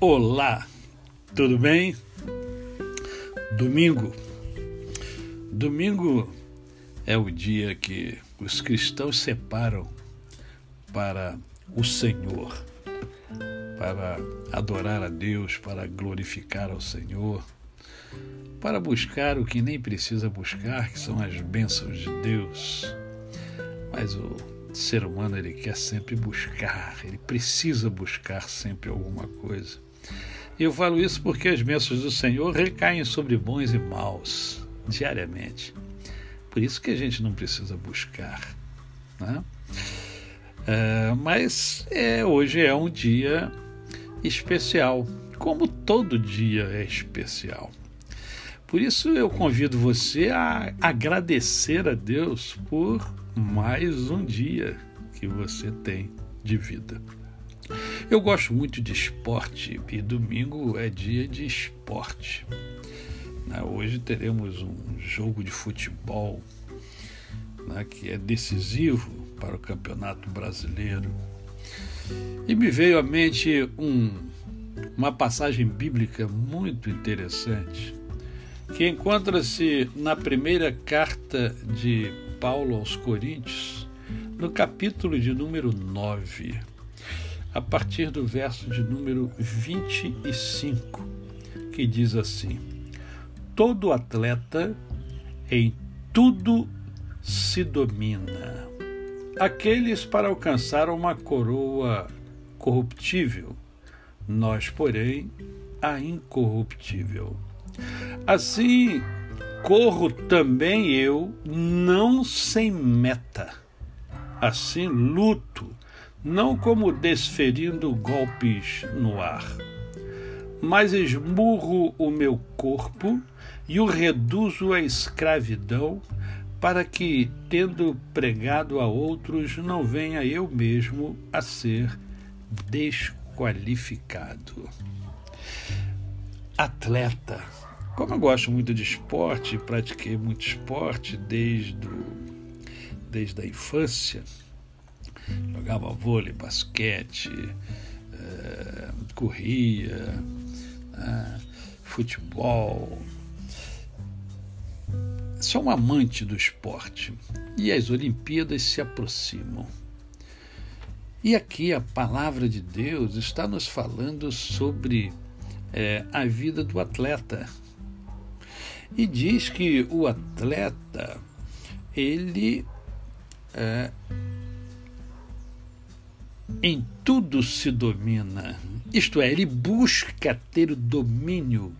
Olá, tudo bem? Domingo. Domingo é o dia que os cristãos separam para o Senhor, para adorar a Deus, para glorificar ao Senhor, para buscar o que nem precisa buscar, que são as bênçãos de Deus. Mas o ser humano ele quer sempre buscar, ele precisa buscar sempre alguma coisa. Eu falo isso porque as bênçãos do Senhor recaem sobre bons e maus diariamente. Por isso que a gente não precisa buscar. Né? É, mas é, hoje é um dia especial, como todo dia é especial. Por isso eu convido você a agradecer a Deus por mais um dia que você tem de vida. Eu gosto muito de esporte e domingo é dia de esporte. Né, hoje teremos um jogo de futebol né, que é decisivo para o Campeonato Brasileiro. E me veio à mente um, uma passagem bíblica muito interessante que encontra-se na primeira carta de Paulo aos Coríntios, no capítulo de número 9 a partir do verso de número 25, que diz assim: Todo atleta em tudo se domina. Aqueles para alcançar uma coroa corruptível, nós, porém, a incorruptível. Assim, corro também eu, não sem meta. Assim, luto não como desferindo golpes no ar, mas esmurro o meu corpo e o reduzo à escravidão, para que, tendo pregado a outros, não venha eu mesmo a ser desqualificado. Atleta. Como eu gosto muito de esporte, pratiquei muito esporte desde, desde a infância, Jogava vôlei, basquete, é, corria, é, futebol. Sou um amante do esporte e as Olimpíadas se aproximam. E aqui a palavra de Deus está nos falando sobre é, a vida do atleta. E diz que o atleta, ele é, em tudo se domina. Isto é, ele busca ter o domínio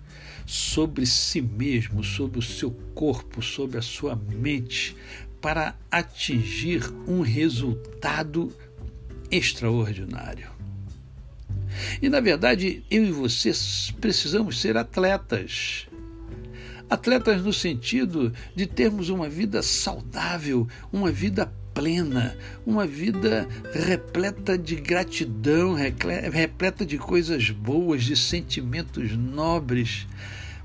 sobre si mesmo, sobre o seu corpo, sobre a sua mente, para atingir um resultado extraordinário. E na verdade, eu e você precisamos ser atletas. Atletas no sentido de termos uma vida saudável, uma vida plena, uma vida repleta de gratidão, repleta de coisas boas, de sentimentos nobres,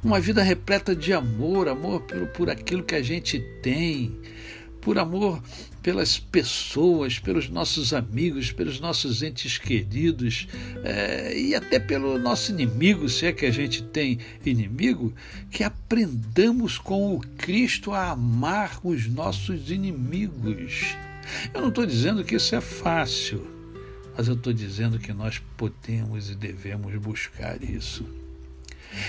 uma vida repleta de amor, amor por, por aquilo que a gente tem, por amor pelas pessoas, pelos nossos amigos, pelos nossos entes queridos é, e até pelo nosso inimigo, se é que a gente tem inimigo, que aprendamos com o Cristo a amar os nossos inimigos. Eu não estou dizendo que isso é fácil, mas eu estou dizendo que nós podemos e devemos buscar isso.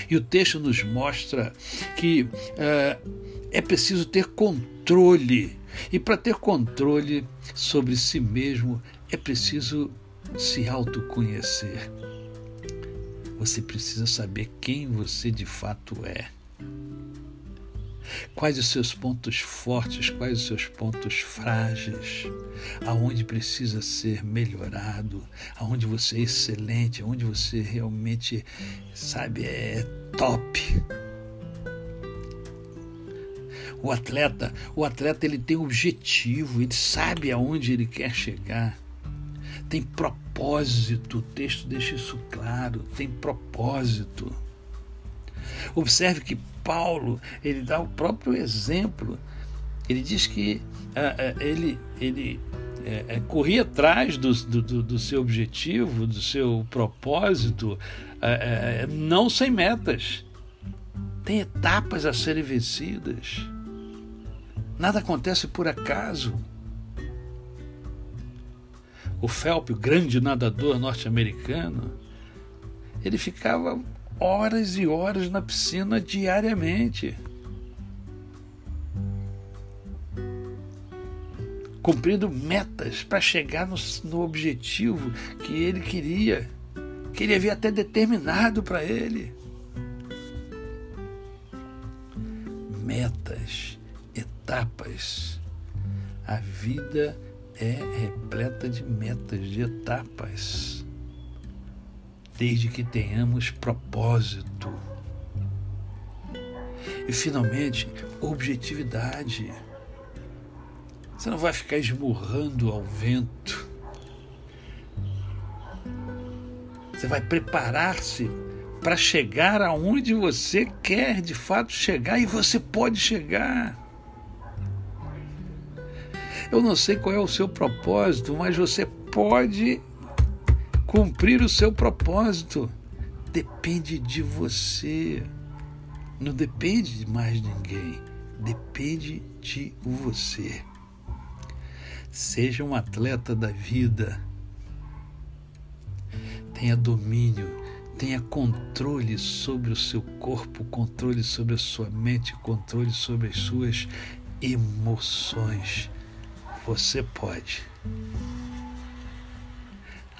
E o texto nos mostra que uh, é preciso ter controle. E para ter controle sobre si mesmo, é preciso se autoconhecer. Você precisa saber quem você de fato é. Quais os seus pontos fortes, quais os seus pontos frágeis, aonde precisa ser melhorado, aonde você é excelente, aonde você realmente, sabe, é top. O atleta, o atleta ele tem objetivo, ele sabe aonde ele quer chegar. Tem propósito, o texto deixa isso claro, tem propósito. Observe que Paulo, ele dá o próprio exemplo. Ele diz que uh, uh, ele, ele é, é, correr atrás do, do, do, seu objetivo, do seu propósito, é, é, não sem metas. Tem etapas a serem vencidas. Nada acontece por acaso. O Phelps, o grande nadador norte-americano, ele ficava horas e horas na piscina diariamente. Cumprindo metas para chegar no, no objetivo que ele queria, que ele havia até determinado para ele. Metas, etapas. A vida é repleta de metas, de etapas desde que tenhamos propósito. E finalmente, objetividade. Você não vai ficar esmurrando ao vento. Você vai preparar-se para chegar aonde você quer de fato chegar e você pode chegar. Eu não sei qual é o seu propósito, mas você pode cumprir o seu propósito. Depende de você. Não depende de mais ninguém. Depende de você. Seja um atleta da vida. Tenha domínio, tenha controle sobre o seu corpo, controle sobre a sua mente, controle sobre as suas emoções. Você pode.